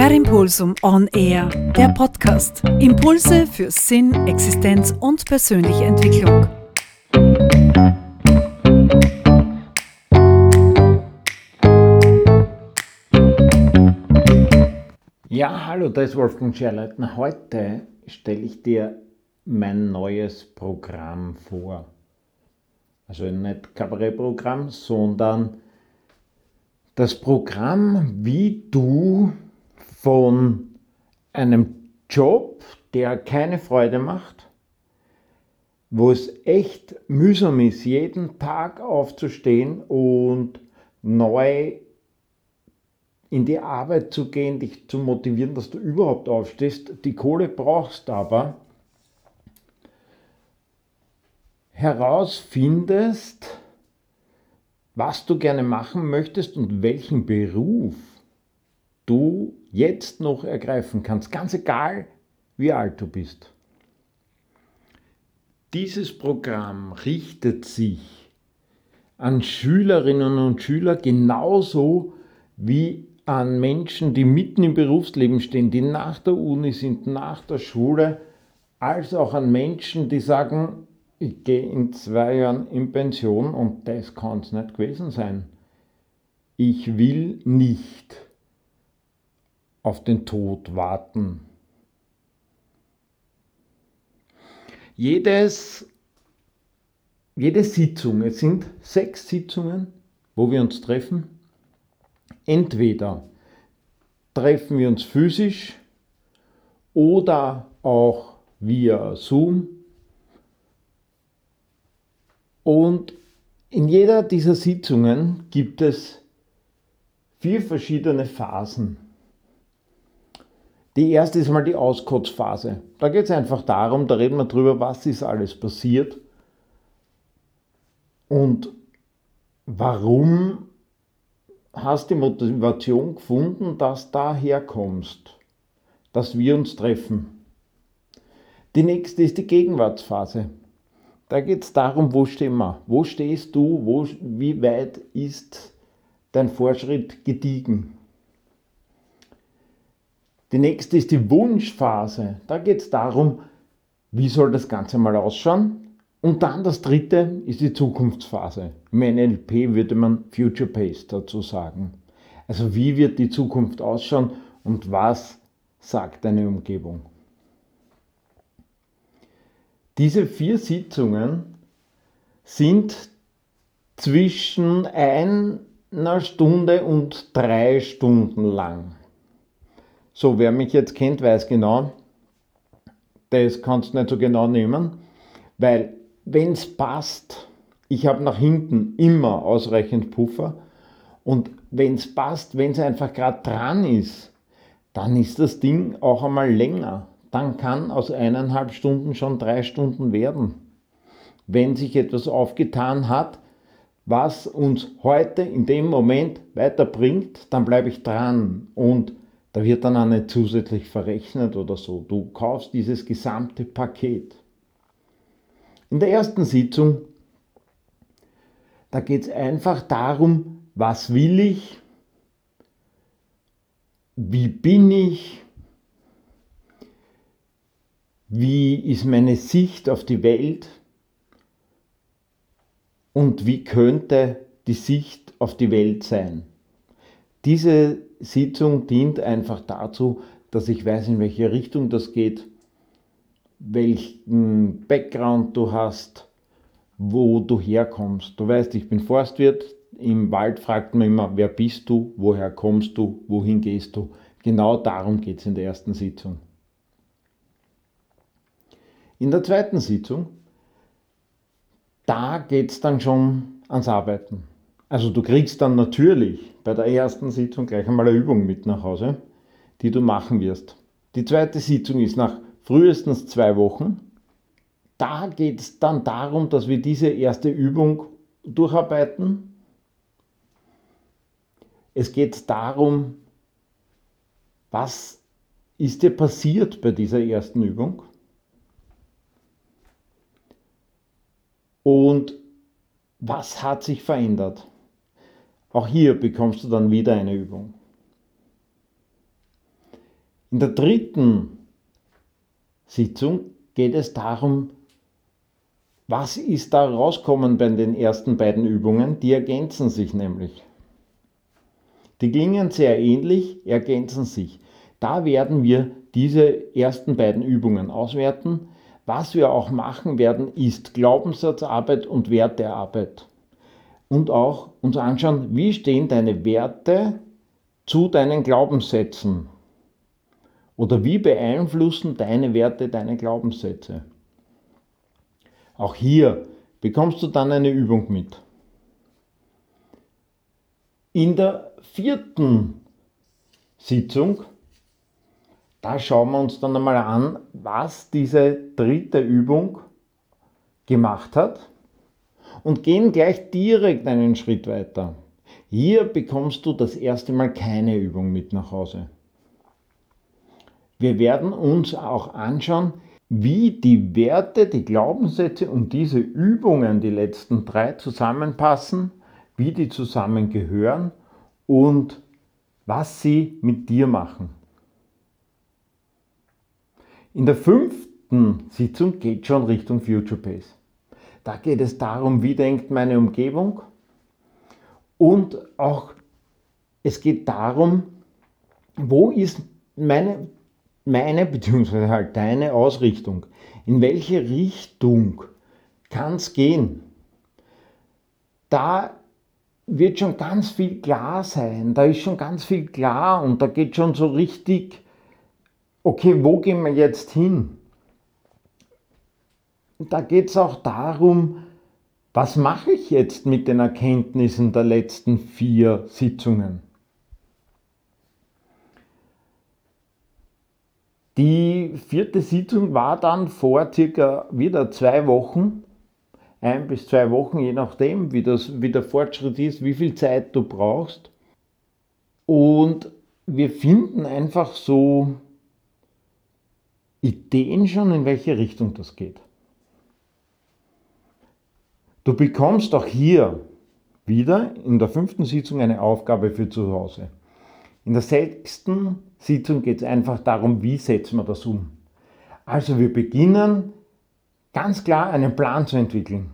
Per Impulsum On Air, der Podcast. Impulse für Sinn, Existenz und persönliche Entwicklung. Ja, hallo, da ist Wolfgang Scherleitner. Heute stelle ich dir mein neues Programm vor. Also nicht Kabarettprogramm, sondern das Programm, wie du von einem Job, der keine Freude macht, wo es echt mühsam ist, jeden Tag aufzustehen und neu in die Arbeit zu gehen, dich zu motivieren, dass du überhaupt aufstehst. Die Kohle brauchst aber herausfindest, was du gerne machen möchtest und welchen Beruf du jetzt noch ergreifen kannst, ganz egal, wie alt du bist. Dieses Programm richtet sich an Schülerinnen und Schüler genauso wie an Menschen, die mitten im Berufsleben stehen, die nach der Uni sind, nach der Schule, als auch an Menschen, die sagen, ich gehe in zwei Jahren in Pension und das kann es nicht gewesen sein. Ich will nicht auf den Tod warten. Jedes, jede Sitzung, es sind sechs Sitzungen, wo wir uns treffen. Entweder treffen wir uns physisch oder auch via Zoom und in jeder dieser Sitzungen gibt es vier verschiedene Phasen. Die erste ist mal die Auskotzphase. Da geht es einfach darum, da reden wir drüber, was ist alles passiert und warum hast die Motivation gefunden, dass du daher kommst, dass wir uns treffen. Die nächste ist die Gegenwartsphase. Da geht es darum, wo stehen wir? Wo stehst du? Wo, wie weit ist dein Fortschritt gediegen? Die nächste ist die Wunschphase. Da geht es darum, wie soll das Ganze mal ausschauen? Und dann das dritte ist die Zukunftsphase. Im NLP würde man Future Pace dazu sagen. Also wie wird die Zukunft ausschauen und was sagt deine Umgebung? Diese vier Sitzungen sind zwischen einer Stunde und drei Stunden lang. So, wer mich jetzt kennt, weiß genau, das kannst du nicht so genau nehmen, weil wenn es passt, ich habe nach hinten immer ausreichend Puffer und wenn es passt, wenn es einfach gerade dran ist, dann ist das Ding auch einmal länger dann kann aus eineinhalb Stunden schon drei Stunden werden. Wenn sich etwas aufgetan hat, was uns heute in dem Moment weiterbringt, dann bleibe ich dran und da wird dann auch nicht zusätzlich verrechnet oder so. Du kaufst dieses gesamte Paket. In der ersten Sitzung, da geht es einfach darum, was will ich, wie bin ich, wie ist meine Sicht auf die Welt und wie könnte die Sicht auf die Welt sein. Diese Sitzung dient einfach dazu, dass ich weiß, in welche Richtung das geht, welchen Background du hast, wo du herkommst. Du weißt, ich bin Forstwirt, im Wald fragt man immer, wer bist du, woher kommst du, wohin gehst du. Genau darum geht es in der ersten Sitzung. In der zweiten Sitzung, da geht es dann schon ans Arbeiten. Also du kriegst dann natürlich bei der ersten Sitzung gleich einmal eine Übung mit nach Hause, die du machen wirst. Die zweite Sitzung ist nach frühestens zwei Wochen. Da geht es dann darum, dass wir diese erste Übung durcharbeiten. Es geht darum, was ist dir passiert bei dieser ersten Übung? Und was hat sich verändert? Auch hier bekommst du dann wieder eine Übung. In der dritten Sitzung geht es darum, was ist da rauskommen bei den ersten beiden Übungen? Die ergänzen sich nämlich. Die klingen sehr ähnlich, ergänzen sich. Da werden wir diese ersten beiden Übungen auswerten. Was wir auch machen werden, ist Glaubenssatzarbeit und Wertearbeit. Und auch uns anschauen, wie stehen deine Werte zu deinen Glaubenssätzen. Oder wie beeinflussen deine Werte deine Glaubenssätze. Auch hier bekommst du dann eine Übung mit. In der vierten Sitzung, da schauen wir uns dann einmal an, was diese dritte Übung gemacht hat und gehen gleich direkt einen Schritt weiter. Hier bekommst du das erste Mal keine Übung mit nach Hause. Wir werden uns auch anschauen, wie die Werte, die Glaubenssätze und diese Übungen, die letzten drei, zusammenpassen, wie die zusammengehören und was sie mit dir machen. In der fünften Sitzung geht schon Richtung Future Pace. Da geht es darum, wie denkt meine Umgebung und auch es geht darum, wo ist meine meine bzw. halt deine Ausrichtung. In welche Richtung kann es gehen? Da wird schon ganz viel klar sein, da ist schon ganz viel klar und da geht schon so richtig, okay, wo gehen wir jetzt hin? Da geht es auch darum, was mache ich jetzt mit den Erkenntnissen der letzten vier Sitzungen? Die vierte Sitzung war dann vor circa wieder zwei Wochen, ein bis zwei Wochen, je nachdem, wie, das, wie der Fortschritt ist, wie viel Zeit du brauchst. Und wir finden einfach so Ideen schon, in welche Richtung das geht. Du bekommst auch hier wieder in der fünften Sitzung eine Aufgabe für zu Hause. In der sechsten Sitzung geht es einfach darum, wie setzen wir das um. Also wir beginnen ganz klar einen Plan zu entwickeln.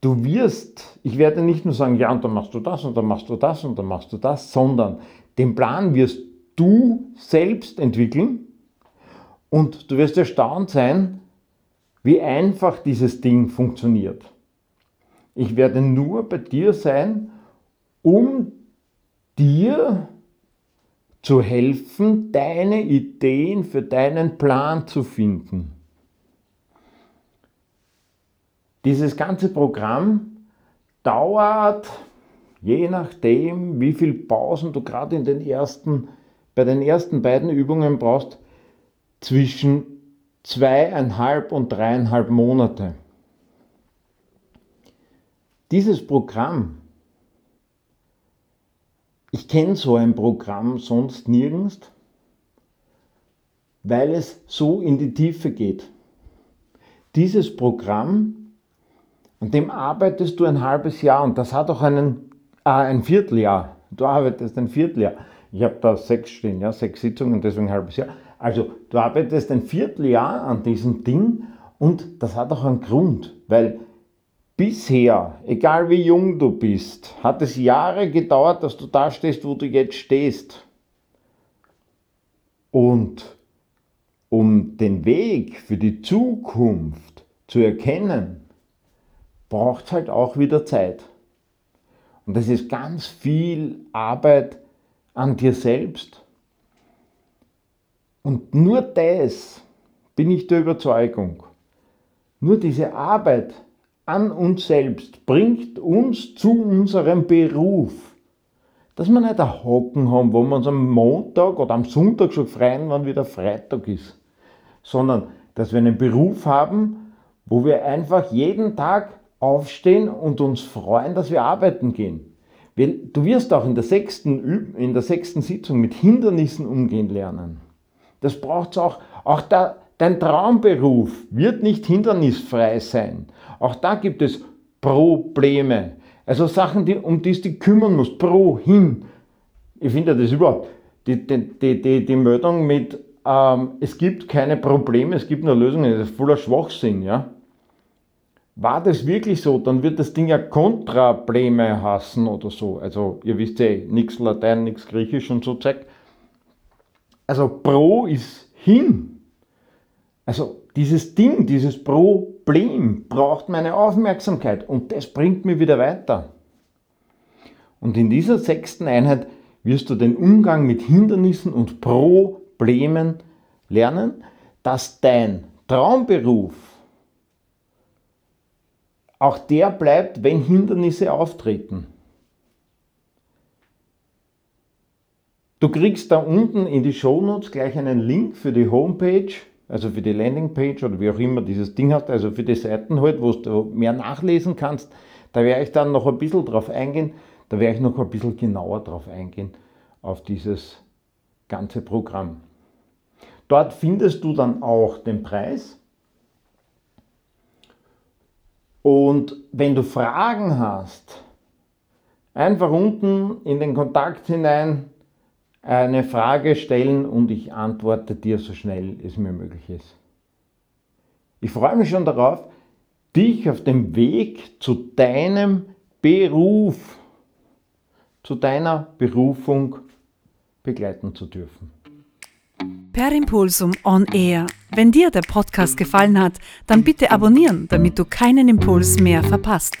Du wirst, ich werde nicht nur sagen, ja, und dann machst du das und dann machst du das und dann machst du das, sondern den Plan wirst du selbst entwickeln und du wirst erstaunt sein, wie einfach dieses Ding funktioniert. Ich werde nur bei dir sein, um dir zu helfen, deine Ideen für deinen Plan zu finden. Dieses ganze Programm dauert, je nachdem, wie viel Pausen du gerade in den ersten, bei den ersten beiden Übungen brauchst, zwischen zweieinhalb und dreieinhalb Monate. Dieses Programm ich kenne so ein Programm sonst nirgends, weil es so in die Tiefe geht. Dieses Programm, an dem arbeitest du ein halbes Jahr und das hat auch einen, äh, ein Vierteljahr. Du arbeitest ein Vierteljahr. Ich habe da sechs stehen, ja, sechs Sitzungen, deswegen ein halbes Jahr. Also du arbeitest ein Vierteljahr an diesem Ding und das hat auch einen Grund, weil Bisher, egal wie jung du bist, hat es Jahre gedauert, dass du da stehst, wo du jetzt stehst. Und um den Weg für die Zukunft zu erkennen, braucht es halt auch wieder Zeit. Und das ist ganz viel Arbeit an dir selbst. Und nur das bin ich der Überzeugung. Nur diese Arbeit an uns selbst bringt uns zu unserem Beruf. Dass wir nicht ein Hocken haben, wo wir uns am Montag oder am Sonntag schon freuen, wann wieder Freitag ist, sondern dass wir einen Beruf haben, wo wir einfach jeden Tag aufstehen und uns freuen, dass wir arbeiten gehen. Du wirst auch in der sechsten, in der sechsten Sitzung mit Hindernissen umgehen lernen. Das braucht es auch. Auch da, dein Traumberuf wird nicht hindernisfrei sein. Auch da gibt es Probleme. Also Sachen, die, um die du dich kümmern musst. Pro, hin. Ich finde das überhaupt. die, die, die, die Meldung mit, ähm, es gibt keine Probleme, es gibt nur Lösungen, das ist voller Schwachsinn, ja. War das wirklich so, dann wird das Ding ja Kontrableme hassen oder so. Also ihr wisst ja, nichts Latein, nichts Griechisch und so zeigt. Also Pro ist hin. Also dieses Ding, dieses Problem braucht meine Aufmerksamkeit und das bringt mich wieder weiter. Und in dieser sechsten Einheit wirst du den Umgang mit Hindernissen und Problemen lernen, dass dein Traumberuf auch der bleibt, wenn Hindernisse auftreten. Du kriegst da unten in die Shownotes gleich einen Link für die Homepage, also für die Landingpage oder wie auch immer dieses Ding hast, also für die Seiten halt, wo du mehr nachlesen kannst. Da werde ich dann noch ein bisschen drauf eingehen, da werde ich noch ein bisschen genauer drauf eingehen, auf dieses ganze Programm. Dort findest du dann auch den Preis. Und wenn du Fragen hast, einfach unten in den Kontakt hinein eine Frage stellen und ich antworte dir so schnell es mir möglich ist. Ich freue mich schon darauf, dich auf dem Weg zu deinem Beruf, zu deiner Berufung begleiten zu dürfen. Per Impulsum On Air. Wenn dir der Podcast gefallen hat, dann bitte abonnieren, damit du keinen Impuls mehr verpasst.